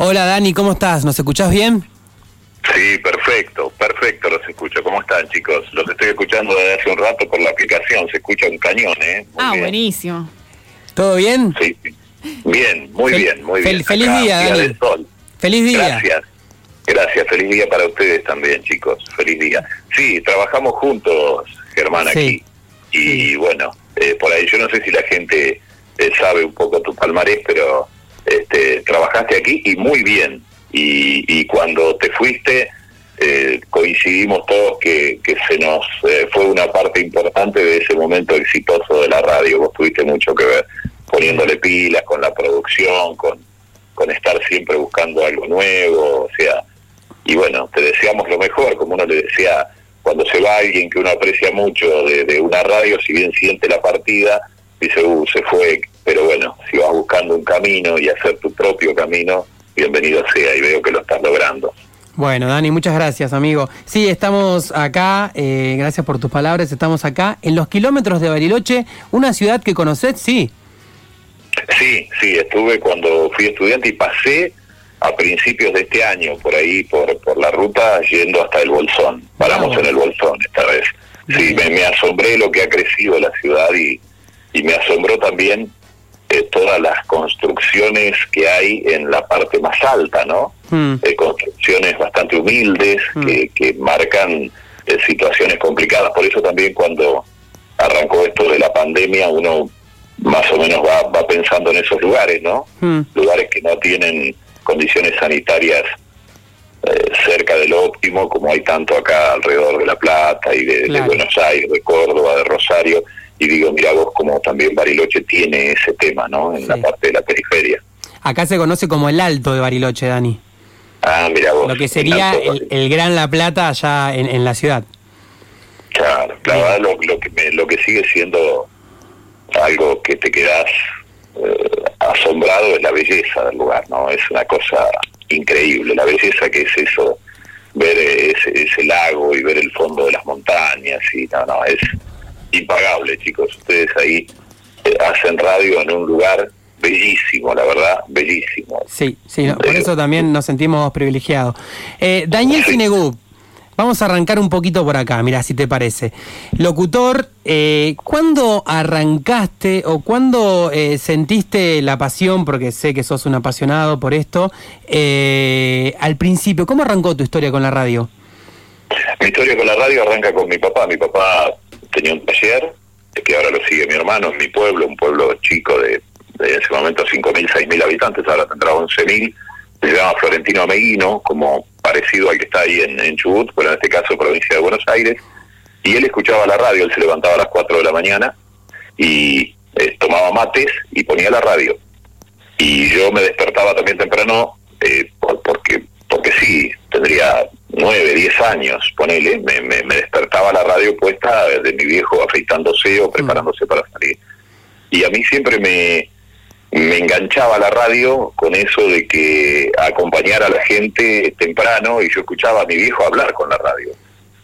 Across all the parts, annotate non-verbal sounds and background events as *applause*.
Hola Dani, ¿cómo estás? ¿Nos escuchás bien? Sí, perfecto, perfecto los escucho. ¿Cómo están chicos? Los estoy escuchando desde hace un rato por la aplicación, se escucha un cañón, ¿eh? Muy ah, buenísimo. ¿Todo bien? Sí, bien, muy bien, muy bien. Feliz día, Dani. Feliz día. Gracias. Gracias, feliz día para ustedes también, chicos. Feliz día. Sí, trabajamos juntos, Germán, aquí. Y bueno, eh, por ahí yo no sé si la gente eh, sabe un poco tu palmarés, pero este, trabajaste aquí y muy bien. Y, cuando te fuiste, eh, coincidimos todos que, que se nos fue una parte importante de ese momento exitoso de la radio. Vos tuviste mucho que ver poniéndole pilas con la producción, con, con estar siempre buscando algo nuevo, o sea, y bueno, te deseamos lo mejor, como uno le decía, cuando se va alguien que uno aprecia mucho de, una radio, si bien siente la partida, dice, uh, se fue, pero bueno, si vas buscando un camino y hacer tu propio camino, bienvenido sea, y veo que lo estás logrando. Bueno, Dani, muchas gracias, amigo. Sí, estamos acá, eh, gracias por tus palabras, estamos acá en los kilómetros de Bariloche, una ciudad que conocés, sí. Sí, sí, estuve cuando fui estudiante y pasé a principios de este año, por ahí, por, por la ruta, yendo hasta el Bolsón. Paramos en el Bolsón esta vez. Sí, me, asombré lo que ha crecido la ciudad y, y me asombró también eh, todas las construcciones que hay en la parte más alta, ¿no? Hmm. Eh, construcciones bastante humildes hmm. que, que marcan eh, situaciones complicadas. Por eso también cuando arrancó esto de la pandemia, uno más o menos va, va pensando en esos lugares, ¿no? Hmm. Lugares que no tienen condiciones sanitarias eh, cerca de lo óptimo, como hay tanto acá alrededor de La Plata y de, Buenos Aires, de Córdoba, de Rosario, y digo, mira vos como también Bariloche tiene ese tema, ¿no? En la parte de la periferia. Acá se conoce como el Alto de Bariloche, Dani. Ah, mira vos. Lo que sería el, Gran La Plata allá en, la ciudad. Claro, claro, lo, lo, que lo que sigue siendo algo que te quedas eh, asombrado es la belleza del lugar, ¿no? Es una cosa increíble, la belleza que es eso, ver ese, lago y ver el fondo de las montañas, y no, no, es impagable, chicos. Ustedes ahí eh, hacen radio en un lugar bellísimo, la verdad, bellísimo. Sí, sí, por eso también nos sentimos privilegiados. Eh, Daniel Finegú, Vamos a arrancar un poquito por acá, mira, si te parece. Locutor, eh, ¿cuándo arrancaste o cuándo eh, sentiste la pasión, porque sé que sos un apasionado por esto, eh, al principio? ¿Cómo arrancó tu historia con la radio? Mi historia con la radio arranca con mi papá. Mi papá tenía un taller, que ahora lo sigue mi hermano, en mi pueblo, un pueblo chico de, de ese momento 5.000, 6.000 habitantes, ahora tendrá 11.000 se llama Florentino Ameguino, como parecido al que está ahí en, Chubut, pero en este caso provincia de Buenos Aires, y él escuchaba la radio, él se levantaba a las 4 de la mañana y eh, tomaba mates y ponía la radio. Y yo me despertaba también temprano eh, porque porque sí, tendría 9, 10 años, ponele, me, me, me, despertaba la radio puesta de mi viejo afeitándose o preparándose para salir. Y a mí siempre me, me enganchaba la radio con eso de que acompañar a la gente temprano y yo escuchaba a mi viejo hablar con la radio.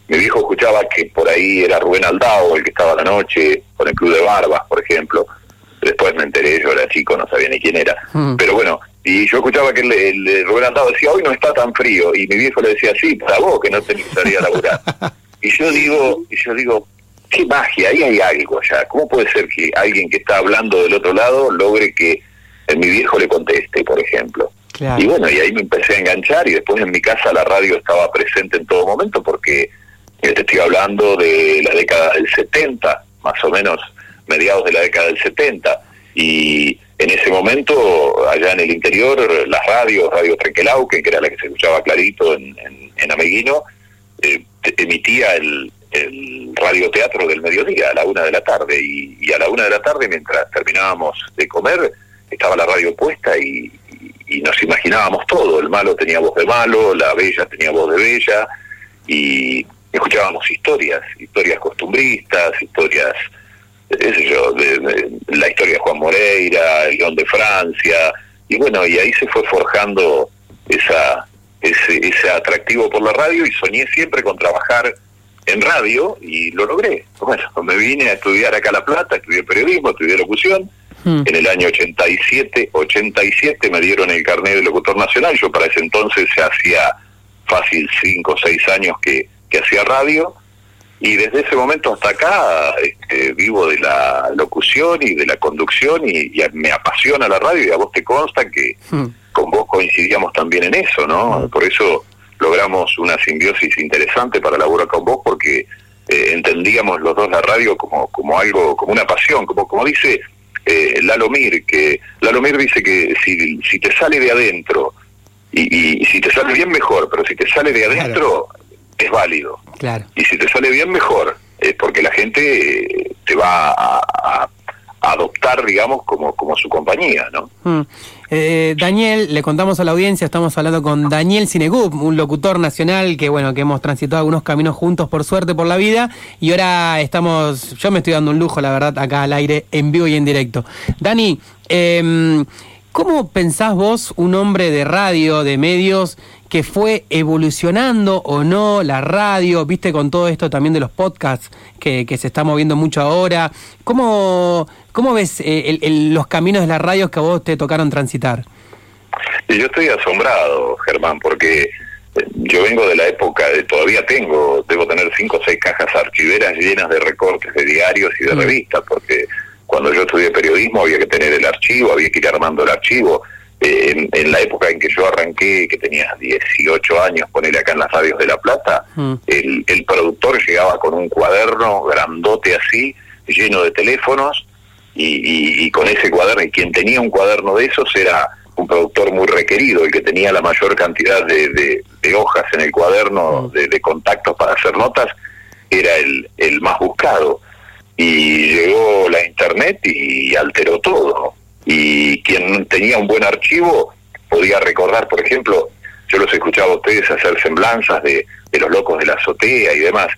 Mi viejo escuchaba que por ahí era Rubén Aldao, el que estaba la noche, con el Club de Barbas, por ejemplo. Después me enteré, yo era chico, no sabía ni quién era. Mm. Pero bueno, y yo escuchaba que el, Rubén Aldao decía, hoy no está tan frío. Y mi viejo le decía, sí, para vos que no tenés que salir a laburar. *laughs* y yo digo, y yo digo, qué magia, ahí hay algo ya. ¿Cómo puede ser que alguien que está hablando del otro lado logre que mi viejo le conteste, por ejemplo? Y bueno, y ahí me empecé a enganchar y después en mi casa la radio estaba presente en todo momento porque te estoy hablando de la década del 70, más o menos mediados de la década del 70. Y en ese momento, allá en el interior, las radios, Radio Trequelauque, que era la que se escuchaba clarito en, en, Ameguino, eh, emitía el, el radioteatro del mediodía a la una de la tarde y, a la una de la tarde mientras terminábamos de comer estaba la radio puesta y, nos imaginábamos todo, el malo tenía voz de malo, la bella tenía voz de bella y escuchábamos historias, historias costumbristas, historias, qué yo, de, la historia de Juan Moreira, el León de Francia y bueno, y ahí se fue forjando esa ese, ese atractivo por la radio y soñé siempre con trabajar en radio y lo logré. Bueno, me vine a estudiar acá a La Plata, estudié periodismo, estudié locución Hmm. En el año 87, 87 me dieron el carnet de locutor nacional. Yo para ese entonces se hacía fácil 5 o 6 años que, que hacía radio. Y desde ese momento hasta acá este, vivo de la locución y de la conducción y, me apasiona la radio y a vos te consta que hmm. con vos coincidíamos también en eso, ¿no? Hmm. Por eso logramos una simbiosis interesante para laburar con vos porque eh, entendíamos los dos la radio como, como algo, como una pasión, como, como dice eh, Lalomir, que Lalomir dice que si, si te sale de adentro, y, si te sale bien mejor, pero si te sale de adentro, es válido. Claro. Y si te sale bien mejor, es porque la gente te va a, adoptar, digamos, como, como su compañía, ¿no? Mm. Eh, Daniel, le contamos a la audiencia, estamos hablando con Daniel Cinegub, un locutor nacional que bueno, que hemos transitado algunos caminos juntos por suerte por la vida y ahora estamos, yo me estoy dando un lujo, la verdad, acá al aire, en vivo y en directo. Dani, eh, ¿cómo pensás vos, un hombre de radio, de medios, que fue evolucionando o no la radio, viste con todo esto también de los podcasts que, se está moviendo mucho ahora. ¿Cómo, cómo ves eh, los caminos de la radio que a vos te tocaron transitar? Yo estoy asombrado, Germán, porque eh, yo vengo de la época, de, todavía tengo, debo tener cinco o seis cajas archiveras llenas de recortes de diarios y de mm. revistas, porque cuando yo estudié periodismo había que tener el archivo, había que ir armando el archivo en, la época en que yo arranqué, que tenía 18 años, ponerle acá en las radios de La Plata, mm. el, el, productor llegaba con un cuaderno grandote así, lleno de teléfonos, y, y, con ese cuaderno, y quien tenía un cuaderno de esos era un productor muy requerido, el que tenía la mayor cantidad de, de, hojas en el cuaderno mm. de, de, contactos para hacer notas, era el, el más buscado. Y llegó la internet y alteró todo y quien tenía un buen archivo podía recordar, por ejemplo, yo los escuchaba a ustedes hacer semblanzas de, los locos de la azotea y demás.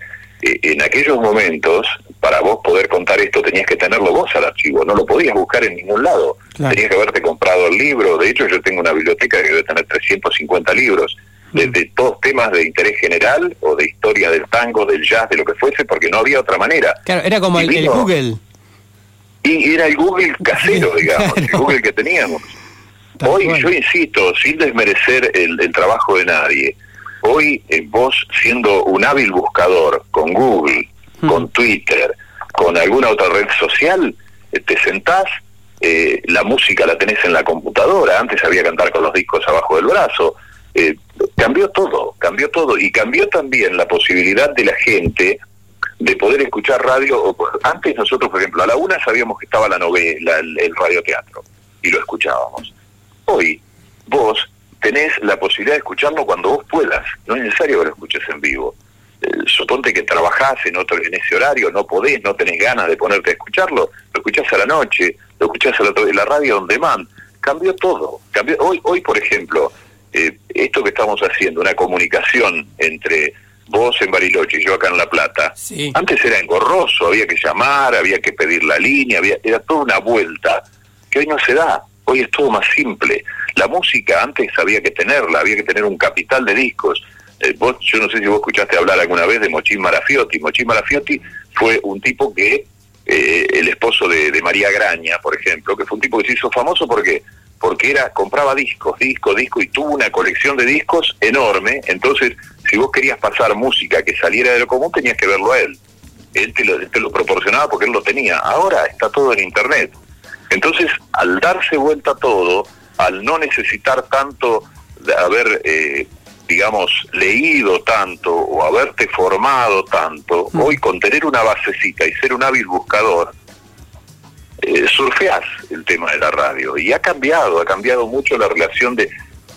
Eh, en aquellos momentos, para vos poder contar esto, tenías que tenerlo vos al archivo, no lo podías buscar en ningún lado. Tenías que haberte comprado el libro. De hecho, yo tengo una biblioteca que debe tener 350 libros, de, mm. todos temas de interés general o de historia del tango, del jazz, de lo que fuese, porque no había otra manera. Claro, era como el Google. Y era el Google casero, *laughs* digamos, el Google que teníamos. hoy, yo insisto, sin desmerecer el, trabajo de nadie, hoy eh, vos siendo un hábil buscador con Google, hmm. con Twitter, con alguna otra red social, eh, te sentás, eh, la música la tenés en la computadora, antes había que cantar con los discos abajo del brazo, cambió todo, cambió todo y cambió también la posibilidad de la gente de poder escuchar radio. Antes nosotros, por ejemplo, a la una sabíamos que estaba la novela, el, el radioteatro, y lo escuchábamos. Hoy, vos tenés la posibilidad de escucharlo cuando vos puedas, no es necesario que lo escuches en vivo. Eh, suponte que trabajás en otro en ese horario, no podés, no tenés ganas de ponerte a escucharlo, lo escuchás a la noche, lo escuchás a la, la radio on demand. Cambió todo. Cambió, hoy, hoy, por ejemplo, eh, esto que estamos haciendo, una comunicación entre vos en Bariloche y yo acá en La Plata, antes era engorroso, había que llamar, había que pedir la línea, había, era toda una vuelta, que hoy no se da, hoy es todo más simple. La música antes había que tenerla, había que tener un capital de discos. Eh, vos, yo no sé si vos escuchaste hablar alguna vez de Mochín Marafiotti. Mochín Marafiotti fue un tipo que, eh, el esposo de, de María Graña, por ejemplo, que fue un tipo que se hizo famoso porque porque era compraba discos, disco, disco y tuvo una colección de discos enorme, entonces si vos querías pasar música que saliera de lo común tenías que verlo a él. Él te lo, te lo proporcionaba porque él lo tenía. Ahora está todo en internet. Entonces, al darse vuelta todo, al no necesitar tanto de haber, eh, digamos, leído tanto o haberte formado tanto, mm. hoy con tener una basecita y ser un hábil buscador, eh, surfeás el tema de la radio. Y ha cambiado, ha cambiado mucho la relación de,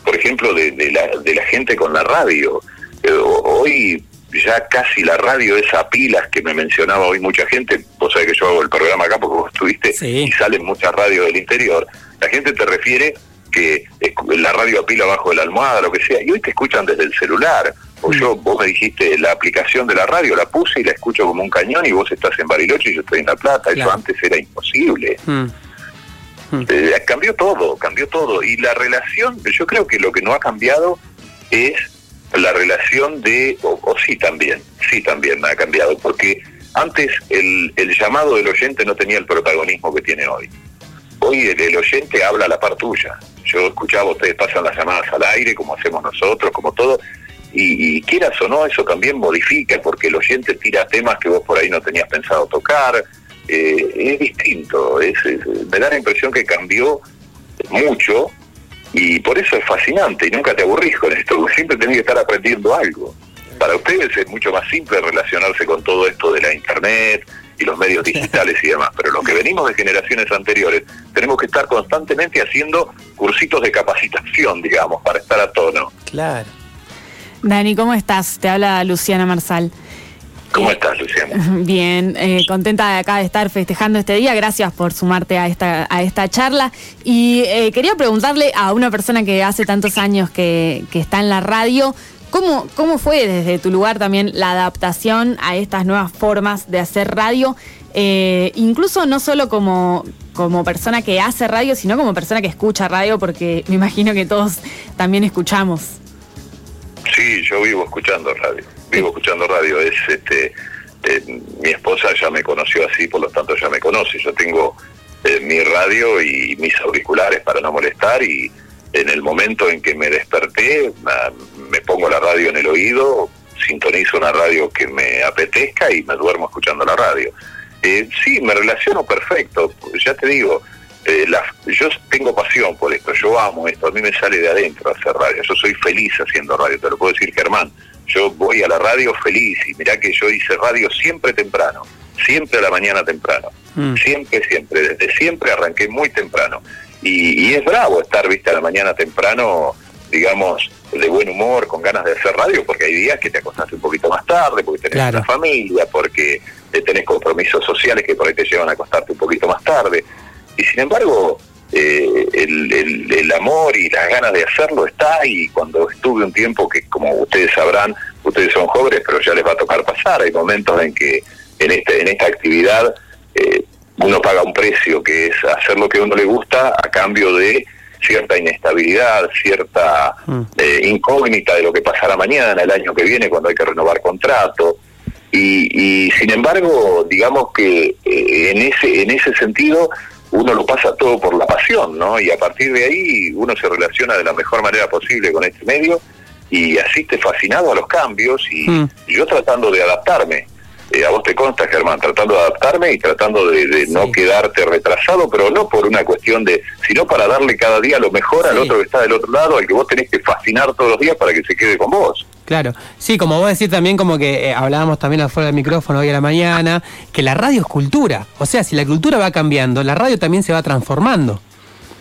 por ejemplo, de, la, de la gente con la radio. Eh, hoy ya casi la radio es a pilas que me mencionaba hoy mucha gente, vos sabés que yo hago el programa acá porque vos estuviste y salen muchas radios del interior, la gente te refiere que la radio a pila abajo de la almohada, lo que sea, y hoy te escuchan desde el celular, o yo, vos me dijiste la aplicación de la radio, la puse y la escucho como un cañón y vos estás en Bariloche y yo estoy en La Plata, eso antes era imposible. Mm. Mm. Eh, cambió todo, cambió todo. Y la relación, yo creo que lo que no ha cambiado es la relación de, o, sí también, sí también ha cambiado, porque antes el, el llamado del oyente no tenía el protagonismo que tiene hoy. hoy el, oyente habla la par tuya. Yo escuchaba, ustedes pasan las llamadas al aire, como hacemos nosotros, como todo, y, quieras o no, eso también modifica, porque el oyente tira temas que vos por ahí no tenías pensado tocar. Eh, es distinto, es, me da la impresión que cambió mucho y por eso es fascinante y nunca te aburrís con esto, siempre tenés que estar aprendiendo algo. Para ustedes es mucho más simple relacionarse con todo esto de la internet y los medios *laughs* digitales y demás, pero los que venimos de generaciones anteriores tenemos que estar constantemente haciendo cursitos de capacitación, digamos, para estar a tono. Claro. Dani, ¿cómo estás? Te habla Luciana Marsal. ¿Cómo estás, Luciana? *laughs* Bien, eh, contenta de acá de estar festejando este día. Gracias por sumarte a esta, a esta charla. Y eh, quería preguntarle a una persona que hace tantos años que, está en la radio, ¿cómo, ¿cómo fue desde tu lugar también la adaptación a estas nuevas formas de hacer radio? Eh, incluso no solo como, como persona que hace radio, sino como persona que escucha radio, porque me imagino que todos también escuchamos. Sí, yo vivo escuchando radio vivo escuchando radio, es este eh, mi esposa ya me conoció así, por lo tanto ya me conoce. Yo tengo eh, mi radio y mis auriculares para no molestar y en el momento en que me desperté me pongo la radio en el oído, sintonizo una radio que me apetezca y me duermo escuchando la radio. Eh, sí, me relaciono perfecto, ya te digo, eh, yo tengo pasión por esto, yo amo esto, a mí me sale de adentro hacer radio, yo soy feliz haciendo radio, te lo puedo decir Germán, yo voy a la radio feliz y mirá que yo hice radio siempre temprano, siempre a la mañana temprano, mm. siempre, siempre, desde siempre arranqué muy temprano. Y, es bravo estar, viste, a la mañana temprano, digamos, de buen humor, con ganas de hacer radio, porque hay días que te acostaste un poquito más tarde, porque tenés una familia, porque tenés compromisos sociales que por ahí te llevan a acostarte un poquito más tarde. Y sin embargo, eh, el, el, amor y las ganas de hacerlo está y cuando estuve un tiempo que como ustedes sabrán, ustedes son jóvenes pero ya les va a tocar pasar, hay momentos en que en, este, en esta actividad eh, uno paga un precio que es hacer lo que a uno le gusta a cambio de cierta inestabilidad, cierta mm. eh, incógnita de lo que pasará mañana, el año que viene, cuando hay que renovar contrato. Y, y sin embargo, digamos que en ese en ese sentido uno lo pasa todo por la pasión, ¿no? Y a partir de ahí uno se relaciona de la mejor manera posible con este medio y asiste fascinado a los cambios y mm. yo tratando de adaptarme. Eh, a vos te consta, Germán, tratando de adaptarme y tratando de, no quedarte retrasado, pero no por una cuestión de, sino para darle cada día lo mejor al otro que está del otro lado, al que vos tenés que fascinar todos los días para que se quede con vos. Claro, sí, como vos decís también, como que eh, hablábamos también afuera del micrófono hoy a la mañana, que la radio es cultura. O sea, si la cultura va cambiando, la radio también se va transformando.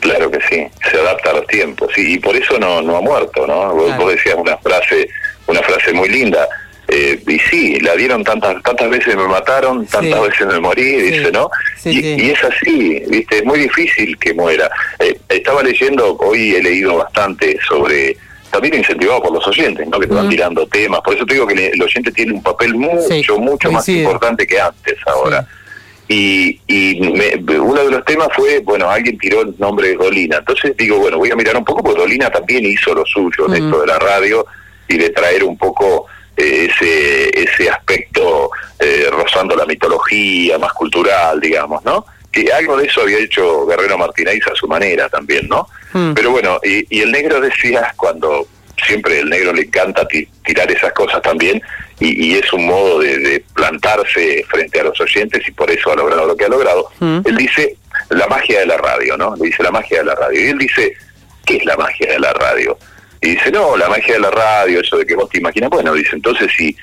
Claro que sí, se adapta a los tiempos, y por eso no, no ha muerto, ¿no? Vos, decías una frase, una frase muy linda, eh, y sí, la dieron tantas tantas veces me mataron, tantas veces me morí, dice, ¿no? y, es así, ¿viste? Es muy difícil que muera. Eh, estaba leyendo, hoy he leído bastante sobre también incentivado por los oyentes, ¿no? Que te van tirando temas. Por eso te digo que el oyente tiene un papel mucho, mucho más importante que antes ahora. Y, y uno de los temas fue, bueno, alguien tiró el nombre de Dolina. Entonces digo, bueno, voy a mirar un poco, porque Dolina también hizo lo suyo en esto de la radio y de traer un poco eh, ese, ese aspecto eh, rozando la mitología, más cultural, digamos, ¿no? Algo de eso había hecho Guerrero Martínez a su manera también, ¿no? Hmm. Pero bueno, y, el negro decía, cuando siempre el negro le encanta tirar esas cosas también, y, es un modo de, plantarse frente a los oyentes y por eso ha logrado lo que ha logrado. Hmm. Él dice la magia de la radio, ¿no? dice la magia de la radio. Y él dice, ¿qué es la magia de la radio? Y dice, no, la magia de la radio, eso de que vos te imaginas. Bueno, dice, entonces sí,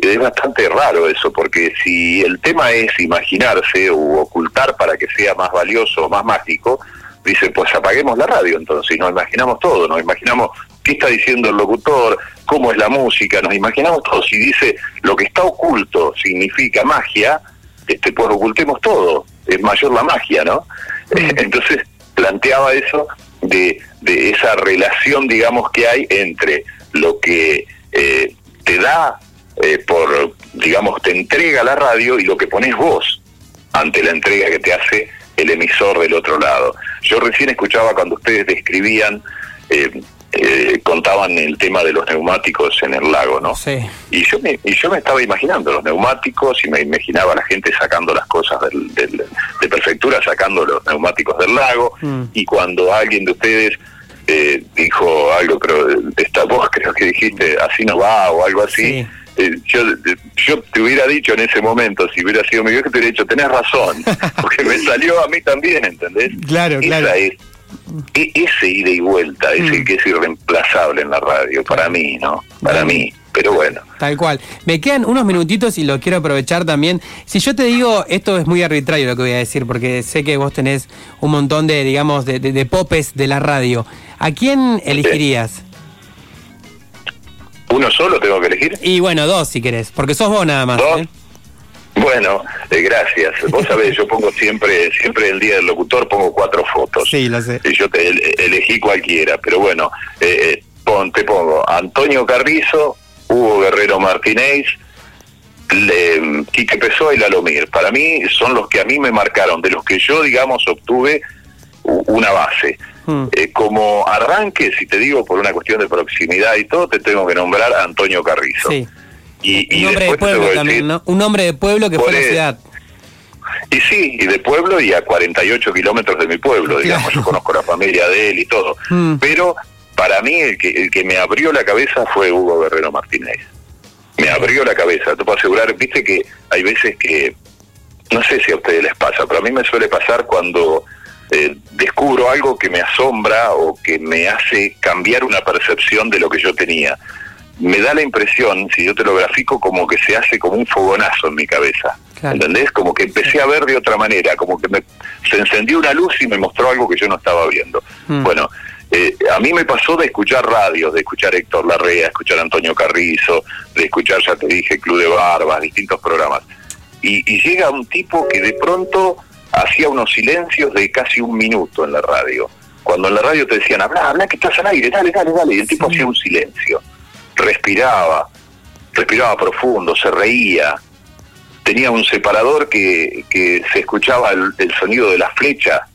es bastante raro eso, porque si el tema es imaginarse o ocultar para que sea más valioso o más mágico, dice, pues apaguemos la radio entonces, y nos imaginamos todo, nos imaginamos qué está diciendo el locutor, cómo es la música, nos imaginamos todo. Si dice lo que está oculto significa magia, este, pues ocultemos todo, es mayor la magia, ¿no? *laughs* Entonces planteaba eso de, de esa relación, digamos, que hay entre lo que eh, te da eh, por, digamos, te entrega la radio y lo que pones vos ante la entrega que te hace el emisor del otro lado. Yo recién escuchaba cuando ustedes describían eh, eh, contaban el tema de los neumáticos en el lago, ¿no? Sí. Y yo me, y yo me estaba imaginando los neumáticos y me imaginaba a la gente sacando las cosas del, del- de prefectura, sacando los neumáticos del lago. Mm. Y cuando alguien de ustedes eh, dijo algo, creo, de esta voz, creo que dijiste, así no va o algo así. Sí. Eh, yo, yo te hubiera dicho en ese momento, si hubiera sido mi viejo, te hubiera dicho, tenés razón, *laughs* porque me salió a mí también, ¿entendés? Claro, Esa claro. es, e- ese ida y vuelta es el Mm. que es irreemplazable en la radio, para mí, ¿no? Para mí, pero bueno. Tal cual. Me quedan unos minutitos y lo quiero aprovechar también. Si yo te digo, esto es muy arbitrario lo que voy a decir, porque sé que vos tenés un montón de, digamos, de, de- de popes de la radio. ¿A quién elegirías? ¿Uno solo tengo que elegir? Y bueno, dos si querés, porque sos vos nada más. ¿Dos? ¿eh? Bueno, eh, gracias. Vos sabés, yo pongo siempre, siempre el día del locutor pongo cuatro fotos. Sí, lo sé. Y yo te el- elegí cualquiera, pero bueno, eh, eh, pon- te pongo Antonio Carrizo, Hugo Guerrero Martínez, le- Quique Pessoa y Lalomir. Para mí son los que a mí me marcaron, de los que yo, digamos, obtuve una base. Hmm. Eh, como arranque, si te digo por una cuestión de proximidad y todo, te tengo que nombrar a Antonio Carrizo. Sí. Y, y Un hombre de pueblo también, ¿no? Un hombre de pueblo que fue a la ciudad. y sí, y de pueblo y a 48 kilómetros de mi pueblo, digamos, Claro. yo conozco la familia de él y todo. Mm. Pero para mí el que, el que me abrió la cabeza fue Hugo Guerrero Martínez. Me abrió la cabeza, te puedo asegurar, viste que hay veces que, no sé si a ustedes les pasa, pero a mí me suele pasar cuando eh, descubro algo que me asombra o que me hace cambiar una percepción de lo que yo tenía. Me da la impresión, si yo te lo grafico, como que se hace como un fogonazo en mi cabeza. Claro. ¿Entendés? Como que empecé a ver de otra manera, como que me, se encendió una luz y me mostró algo que yo no estaba viendo. Mm. Bueno, eh, a mí me pasó de escuchar radios, de escuchar Héctor Larrea, escuchar Antonio Carrizo, de escuchar, ya te dije, Club de Barbas, distintos programas. Y, y llega un tipo que de pronto hacía unos silencios de casi un minuto en la radio. Cuando en la radio te decían, habla, habla, que estás al aire, dale, dale, dale. Y el tipo Sí. hacía un silencio. Respiraba, respiraba profundo, se reía. Tenía un separador que, que se escuchaba el, el sonido de la flecha.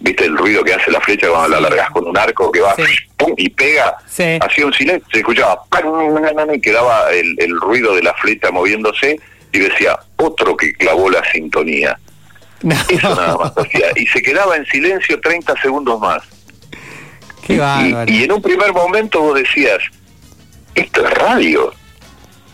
¿Viste el ruido que hace la flecha cuando la largas con un arco que va Sí. pum, y pega? Sí. Hacía un silencio, se escuchaba y quedaba el, el ruido de la flecha moviéndose y decía, otro que clavó la sintonía. No. *laughs* Eso nada más hacía. Y se quedaba en silencio 30 segundos más. Qué Y- bárbaro. Y, en un primer momento vos decías, esto es radio.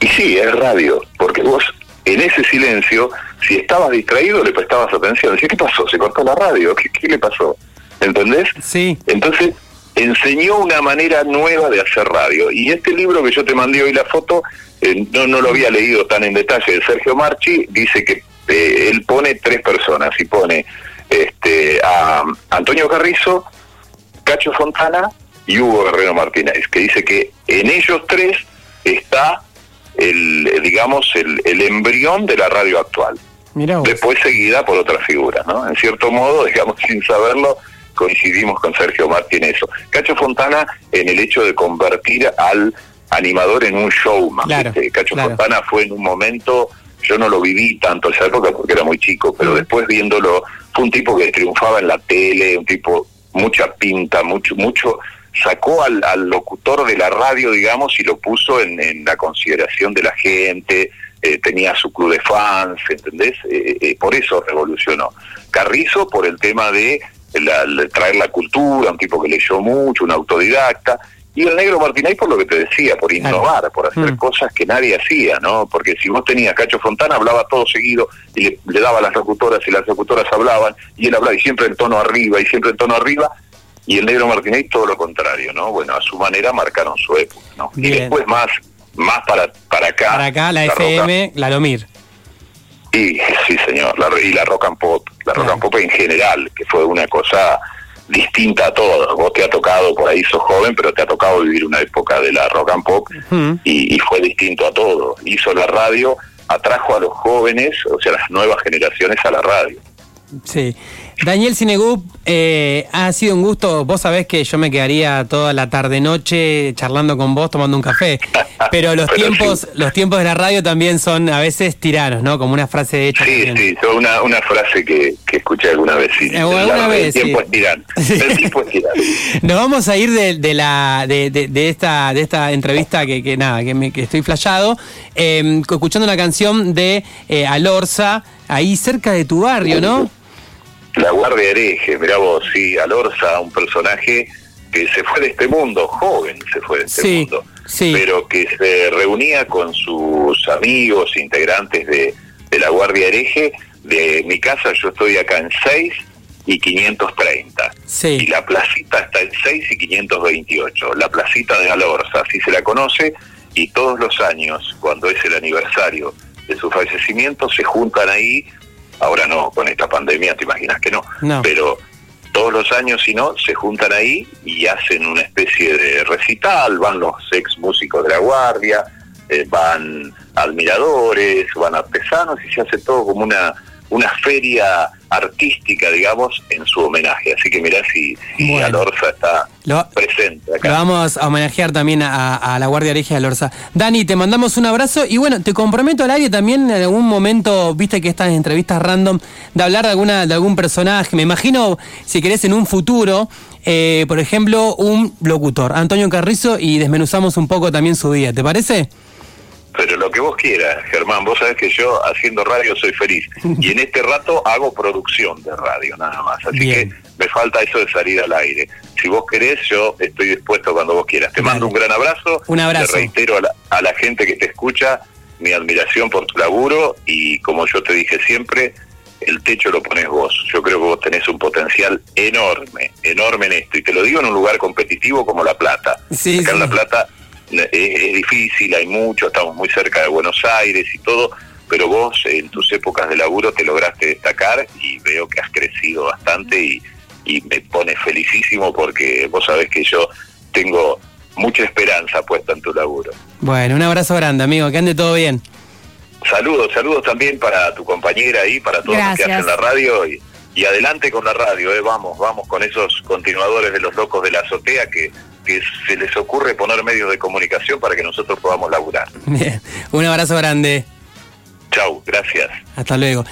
Y sí, es radio, porque vos en ese silencio, si estabas distraído, le prestabas atención. Decías, ¿qué pasó? ¿Se cortó la radio? ¿Qué, qué le pasó? ¿Entendés? Sí. Entonces, enseñó una manera nueva de hacer radio. Y este libro que yo te mandé hoy la foto, eh, no, no lo había leído tan en detalle, de Sergio Marchi, dice que eh, él pone tres personas y pone este, a Antonio Carrizo, Cacho Fontana y Hugo Guerrero Martínez, que dice que en ellos tres está el, digamos, el, el embrión de la radio actual después seguida por otras figuras, ¿no? En cierto modo, digamos, *laughs* sin saberlo, coincidimos con Sergio Martín eso. Cacho Fontana en el hecho de convertir al animador en un showman. Cacho claro. Fontana fue en un momento, yo no lo viví tanto esa época porque era muy chico, pero Mm. después viéndolo, fue un tipo que triunfaba en la tele, un tipo mucha pinta, mucho, mucho, sacó al, al locutor de la radio, digamos, y lo puso en, en la consideración de la gente, eh, tenía su club de fans, ¿entendés? Eh, eh, por eso revolucionó. Carrizo por el tema de, la- de traer la cultura, un tipo que leyó mucho, un autodidacta, y el negro Martínez por lo que te decía, por Claro. innovar, por hacer Mm. cosas que nadie hacía, ¿no? Porque si vos tenías Cacho Fontana, hablaba todo seguido y le, le daba a las locutoras y las locutoras hablaban, y él hablaba y siempre en tono arriba y siempre en tono arriba, y el negro Martínez todo lo contrario, ¿no? Bueno, a su manera marcaron su época, ¿no? Y después más más para para acá. Para acá, la, rock FM, la Lomir. y sí, señor, la, y la rock and pop, la rock Claro. and pop en general, que fue una cosa distinta a todo. Vos te ha tocado, por ahí sos joven, pero te ha tocado vivir una época de la rock and pop Ujú. y, y fue distinto a todo. Hizo la radio, atrajo a los jóvenes, o sea, las nuevas generaciones a la radio. Sí. Daniel Cinegup, eh, ha sido un gusto. Vos sabés que yo me quedaría toda la tarde-noche charlando con vos, tomando un café. *laughs* Pero los Pero tiempos sí. los tiempos de la radio también son a veces tiranos, ¿no? Como una frase hecha. Sí, sí, son una, una frase que, que escuché alguna vez. Sí, Eh, alguna La- vez, el tiempo sí. es. *laughs* El tiempo es tirano. Nos vamos a ir de, de la de, de- de esta de esta entrevista que, que nada que, me, que estoy flayado eh, escuchando una canción de eh, Alorza ahí cerca de tu barrio, ¿no? La Guardia Hereje, mirá vos, sí, Alorza, un personaje que se fue de este mundo, joven se fue de este Sí, mundo, sí. pero que se reunía con sus amigos, integrantes de, de la Guardia Hereje. De mi casa yo estoy acá en 6 y 530. Sí. Y la placita está en 6 y 528. La placita de Alorza, así se la conoce, y todos los años, cuando es el aniversario de su fallecimiento, se juntan ahí. Ahora no, con esta pandemia te imaginas que no. No. Pero todos los años, si no, se juntan ahí y hacen una especie de recital. Van los ex músicos de la Guardia, eh, van admiradores, van artesanos y se hace todo como una una feria artística, digamos, en su homenaje. Así que mirá si, si Bueno. Alorza está Lo- presente Lo vamos a homenajear también a, a la Guardia Hereje de Alorza. Dani, te mandamos un abrazo y bueno, te comprometo al aire también en algún momento, viste que estas entrevistas random, de hablar de alguna de algún personaje. Me imagino, si querés, en un futuro, eh, por ejemplo, un locutor, Antonio Carrizo, y desmenuzamos un poco también su día. ¿Te parece? Pero lo que vos quieras, Germán, vos sabés que yo haciendo radio soy feliz. *laughs* Y en este rato hago producción de radio, nada más. Así Bien. que me falta eso de salir al aire. Si vos querés, yo estoy dispuesto cuando vos quieras. Te mando un gran abrazo. Un abrazo. Te reitero a la, a la gente que te escucha mi admiración por tu laburo y como yo te dije siempre, el techo lo pones vos. Yo creo que vos tenés un potencial enorme, enorme en esto. Y te lo digo en un lugar competitivo como La Plata. Sí, Acá en sí. La Plata es, es difícil, hay mucho, estamos muy cerca de Buenos Aires y todo, pero vos en tus épocas de laburo te lograste destacar y veo que has crecido bastante y, y me pone felicísimo porque vos sabés que yo tengo mucha esperanza puesta en tu laburo. Bueno, un abrazo grande, amigo, que ande todo bien. Saludos, saludos también para tu compañera ahí, para todos los que Gracias. hacen la radio y, y adelante con la radio, eh, vamos, vamos con esos continuadores de los locos de la azotea que, que se les ocurre poner medios de comunicación para que nosotros podamos laburar. *laughs* Bien, un abrazo grande. Chau, gracias. Hasta luego.